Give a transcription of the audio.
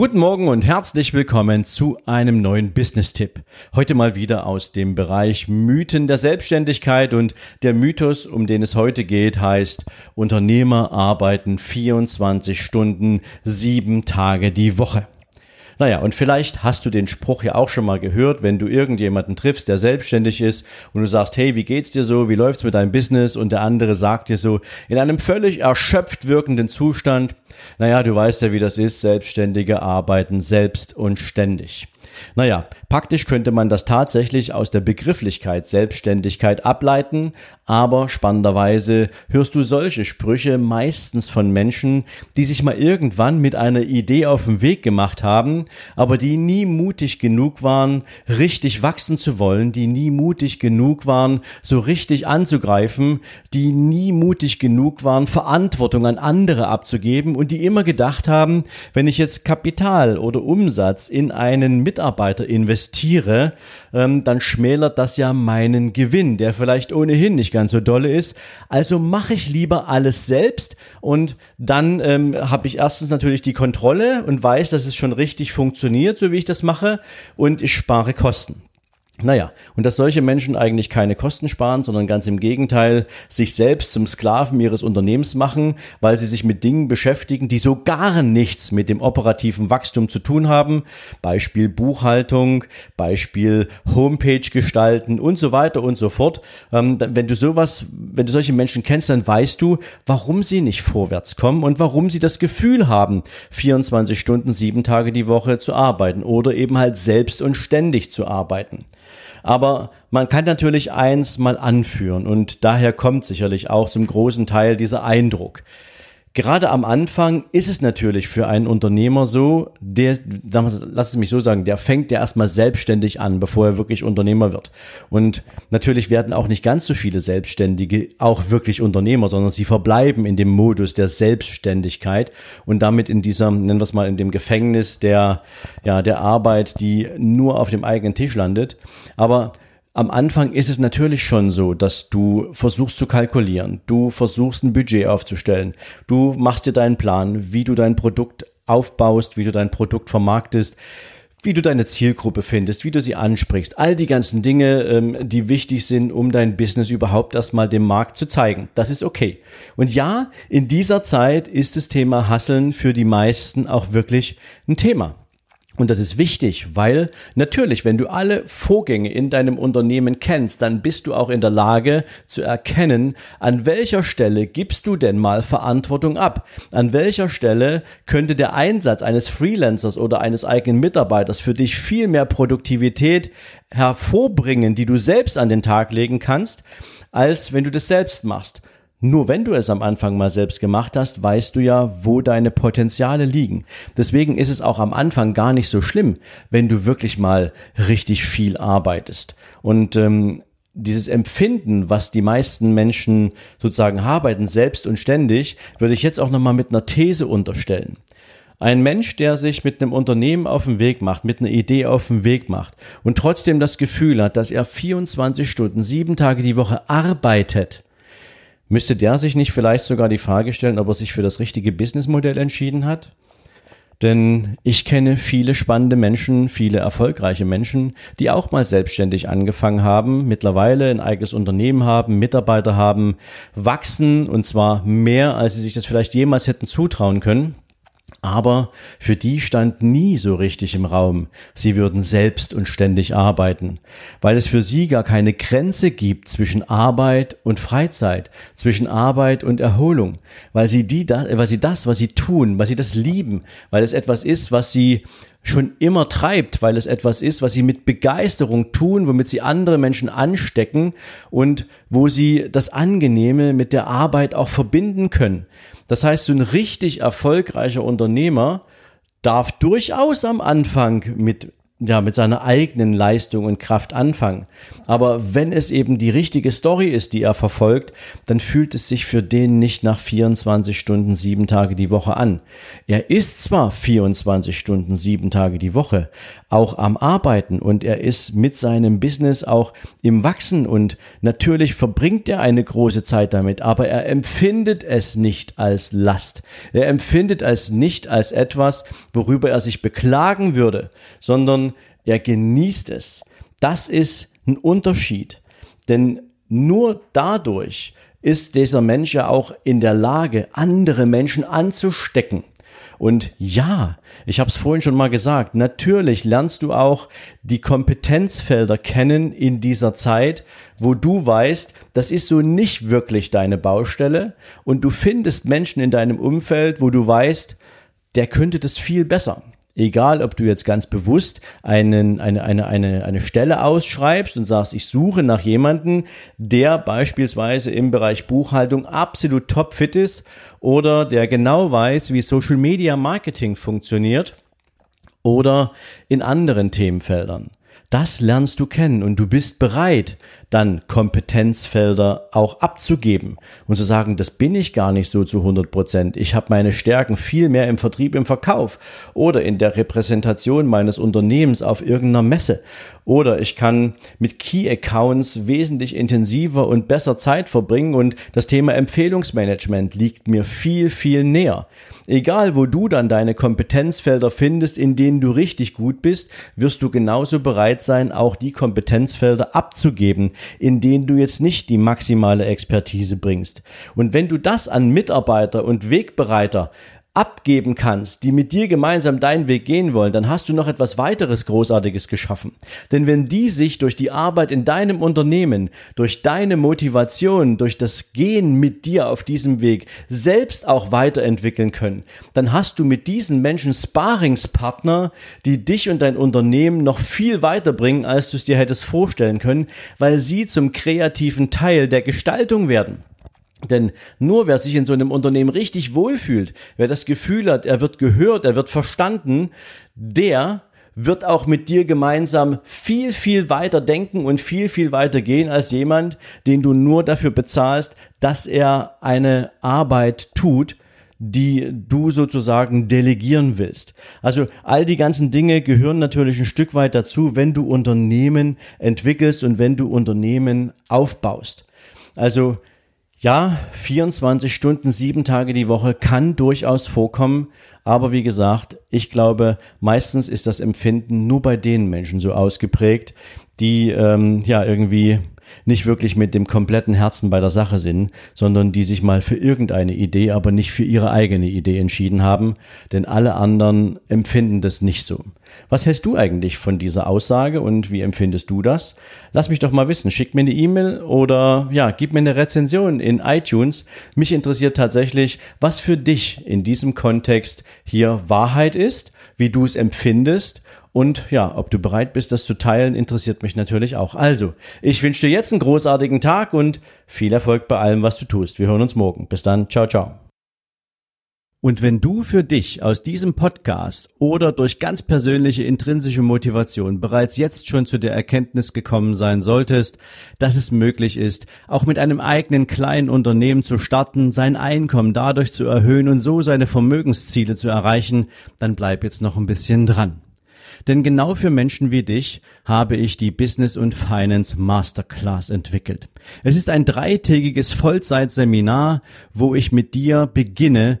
Guten Morgen und herzlich willkommen zu einem neuen Business-Tipp. Heute mal wieder aus dem Bereich Mythen der Selbstständigkeit und der Mythos, um den es heute geht, heißt, Unternehmer arbeiten 24 Stunden, sieben Tage die Woche. Naja, und vielleicht hast du den Spruch ja auch schon mal gehört, wenn du irgendjemanden triffst, der selbstständig ist und du sagst, hey, wie geht's dir so? Wie läuft's mit deinem Business? Und der andere sagt dir so in einem völlig erschöpft wirkenden Zustand, naja, du weißt ja, wie das ist, Selbstständige arbeiten selbst und ständig. Naja, praktisch könnte man das tatsächlich aus der Begrifflichkeit Selbstständigkeit ableiten, aber spannenderweise hörst du solche Sprüche meistens von Menschen, die sich mal irgendwann mit einer Idee auf den Weg gemacht haben, aber die nie mutig genug waren, richtig wachsen zu wollen, die nie mutig genug waren, so richtig anzugreifen, die nie mutig genug waren, Verantwortung an andere abzugeben und die immer gedacht haben, wenn ich jetzt Kapital oder Umsatz in einen Mitarbeiter investiere, ähm, dann schmälert das ja meinen Gewinn, der vielleicht ohnehin nicht ganz so dolle ist. Also mache ich lieber alles selbst und dann ähm, habe ich erstens natürlich die Kontrolle und weiß, dass es schon richtig funktioniert, so wie ich das mache und ich spare Kosten. Naja, und dass solche Menschen eigentlich keine Kosten sparen, sondern ganz im Gegenteil sich selbst zum Sklaven ihres Unternehmens machen, weil sie sich mit Dingen beschäftigen, die so gar nichts mit dem operativen Wachstum zu tun haben. Beispiel Buchhaltung, Beispiel Homepage gestalten und so weiter und so fort. Ähm, wenn du sowas, wenn du solche Menschen kennst, dann weißt du, warum sie nicht vorwärts kommen und warum sie das Gefühl haben, 24 Stunden, sieben Tage die Woche zu arbeiten oder eben halt selbst und ständig zu arbeiten. Aber man kann natürlich eins mal anführen und daher kommt sicherlich auch zum großen Teil dieser Eindruck. Gerade am Anfang ist es natürlich für einen Unternehmer so, der, lass es mich so sagen, der fängt ja erstmal selbstständig an, bevor er wirklich Unternehmer wird. Und natürlich werden auch nicht ganz so viele Selbstständige auch wirklich Unternehmer, sondern sie verbleiben in dem Modus der Selbstständigkeit und damit in dieser, nennen wir es mal, in dem Gefängnis der, ja, der Arbeit, die nur auf dem eigenen Tisch landet. Aber am Anfang ist es natürlich schon so, dass du versuchst zu kalkulieren, du versuchst ein Budget aufzustellen, du machst dir deinen Plan, wie du dein Produkt aufbaust, wie du dein Produkt vermarktest, wie du deine Zielgruppe findest, wie du sie ansprichst, all die ganzen Dinge, ähm, die wichtig sind, um dein Business überhaupt erstmal dem Markt zu zeigen. Das ist okay. Und ja, in dieser Zeit ist das Thema Hasseln für die meisten auch wirklich ein Thema. Und das ist wichtig, weil natürlich, wenn du alle Vorgänge in deinem Unternehmen kennst, dann bist du auch in der Lage zu erkennen, an welcher Stelle gibst du denn mal Verantwortung ab? An welcher Stelle könnte der Einsatz eines Freelancers oder eines eigenen Mitarbeiters für dich viel mehr Produktivität hervorbringen, die du selbst an den Tag legen kannst, als wenn du das selbst machst? Nur wenn du es am Anfang mal selbst gemacht hast, weißt du ja, wo deine Potenziale liegen. Deswegen ist es auch am Anfang gar nicht so schlimm, wenn du wirklich mal richtig viel arbeitest. Und ähm, dieses Empfinden, was die meisten Menschen sozusagen arbeiten, selbst und ständig, würde ich jetzt auch nochmal mit einer These unterstellen. Ein Mensch, der sich mit einem Unternehmen auf den Weg macht, mit einer Idee auf den Weg macht und trotzdem das Gefühl hat, dass er 24 Stunden, sieben Tage die Woche arbeitet, Müsste der sich nicht vielleicht sogar die Frage stellen, ob er sich für das richtige Businessmodell entschieden hat? Denn ich kenne viele spannende Menschen, viele erfolgreiche Menschen, die auch mal selbstständig angefangen haben, mittlerweile ein eigenes Unternehmen haben, Mitarbeiter haben, wachsen und zwar mehr, als sie sich das vielleicht jemals hätten zutrauen können. Aber für die stand nie so richtig im Raum, sie würden selbst und ständig arbeiten, weil es für sie gar keine Grenze gibt zwischen Arbeit und Freizeit, zwischen Arbeit und Erholung, weil sie die, weil sie das, was sie tun, weil sie das lieben, weil es etwas ist, was sie schon immer treibt, weil es etwas ist, was sie mit Begeisterung tun, womit sie andere Menschen anstecken und wo sie das Angenehme mit der Arbeit auch verbinden können. Das heißt, so ein richtig erfolgreicher Unternehmer darf durchaus am Anfang mit ja, mit seiner eigenen Leistung und Kraft anfangen. Aber wenn es eben die richtige Story ist, die er verfolgt, dann fühlt es sich für den nicht nach 24 Stunden, sieben Tage die Woche an. Er ist zwar 24 Stunden, sieben Tage die Woche auch am Arbeiten und er ist mit seinem Business auch im Wachsen und natürlich verbringt er eine große Zeit damit, aber er empfindet es nicht als Last. Er empfindet es nicht als etwas, worüber er sich beklagen würde, sondern er genießt es. Das ist ein Unterschied. Denn nur dadurch ist dieser Mensch ja auch in der Lage, andere Menschen anzustecken. Und ja, ich habe es vorhin schon mal gesagt, natürlich lernst du auch die Kompetenzfelder kennen in dieser Zeit, wo du weißt, das ist so nicht wirklich deine Baustelle und du findest Menschen in deinem Umfeld, wo du weißt, der könnte das viel besser. Egal, ob du jetzt ganz bewusst einen, eine, eine, eine, eine Stelle ausschreibst und sagst, ich suche nach jemanden, der beispielsweise im Bereich Buchhaltung absolut topfit ist oder der genau weiß, wie Social Media Marketing funktioniert oder in anderen Themenfeldern. Das lernst du kennen und du bist bereit, dann Kompetenzfelder auch abzugeben und zu sagen, das bin ich gar nicht so zu 100 Prozent. Ich habe meine Stärken viel mehr im Vertrieb, im Verkauf oder in der Repräsentation meines Unternehmens auf irgendeiner Messe. Oder ich kann mit Key Accounts wesentlich intensiver und besser Zeit verbringen und das Thema Empfehlungsmanagement liegt mir viel, viel näher. Egal, wo du dann deine Kompetenzfelder findest, in denen du richtig gut bist, wirst du genauso bereit sein, auch die Kompetenzfelder abzugeben, in denen du jetzt nicht die maximale Expertise bringst. Und wenn du das an Mitarbeiter und Wegbereiter abgeben kannst, die mit dir gemeinsam deinen Weg gehen wollen, dann hast du noch etwas weiteres Großartiges geschaffen. Denn wenn die sich durch die Arbeit in deinem Unternehmen, durch deine Motivation, durch das Gehen mit dir auf diesem Weg selbst auch weiterentwickeln können, dann hast du mit diesen Menschen Sparingspartner, die dich und dein Unternehmen noch viel weiterbringen, als du es dir hättest vorstellen können, weil sie zum kreativen Teil der Gestaltung werden. Denn nur wer sich in so einem Unternehmen richtig wohlfühlt, wer das Gefühl hat, er wird gehört, er wird verstanden, der wird auch mit dir gemeinsam viel, viel weiter denken und viel, viel weiter gehen als jemand, den du nur dafür bezahlst, dass er eine Arbeit tut, die du sozusagen delegieren willst. Also all die ganzen Dinge gehören natürlich ein Stück weit dazu, wenn du Unternehmen entwickelst und wenn du Unternehmen aufbaust. Also ja, 24 Stunden, sieben Tage die Woche kann durchaus vorkommen. Aber wie gesagt, ich glaube, meistens ist das Empfinden nur bei den Menschen so ausgeprägt, die ähm, ja irgendwie nicht wirklich mit dem kompletten Herzen bei der Sache sind, sondern die sich mal für irgendeine Idee, aber nicht für ihre eigene Idee entschieden haben, denn alle anderen empfinden das nicht so. Was hältst du eigentlich von dieser Aussage und wie empfindest du das? Lass mich doch mal wissen. Schick mir eine E-Mail oder ja, gib mir eine Rezension in iTunes. Mich interessiert tatsächlich, was für dich in diesem Kontext hier Wahrheit ist, wie du es empfindest und ja, ob du bereit bist, das zu teilen, interessiert mich natürlich auch. Also, ich wünsche dir jetzt einen großartigen Tag und viel Erfolg bei allem, was du tust. Wir hören uns morgen. Bis dann. Ciao, ciao. Und wenn du für dich aus diesem Podcast oder durch ganz persönliche intrinsische Motivation bereits jetzt schon zu der Erkenntnis gekommen sein solltest, dass es möglich ist, auch mit einem eigenen kleinen Unternehmen zu starten, sein Einkommen dadurch zu erhöhen und so seine Vermögensziele zu erreichen, dann bleib jetzt noch ein bisschen dran. Denn genau für Menschen wie dich habe ich die Business und Finance Masterclass entwickelt. Es ist ein dreitägiges Vollzeitseminar, wo ich mit dir beginne,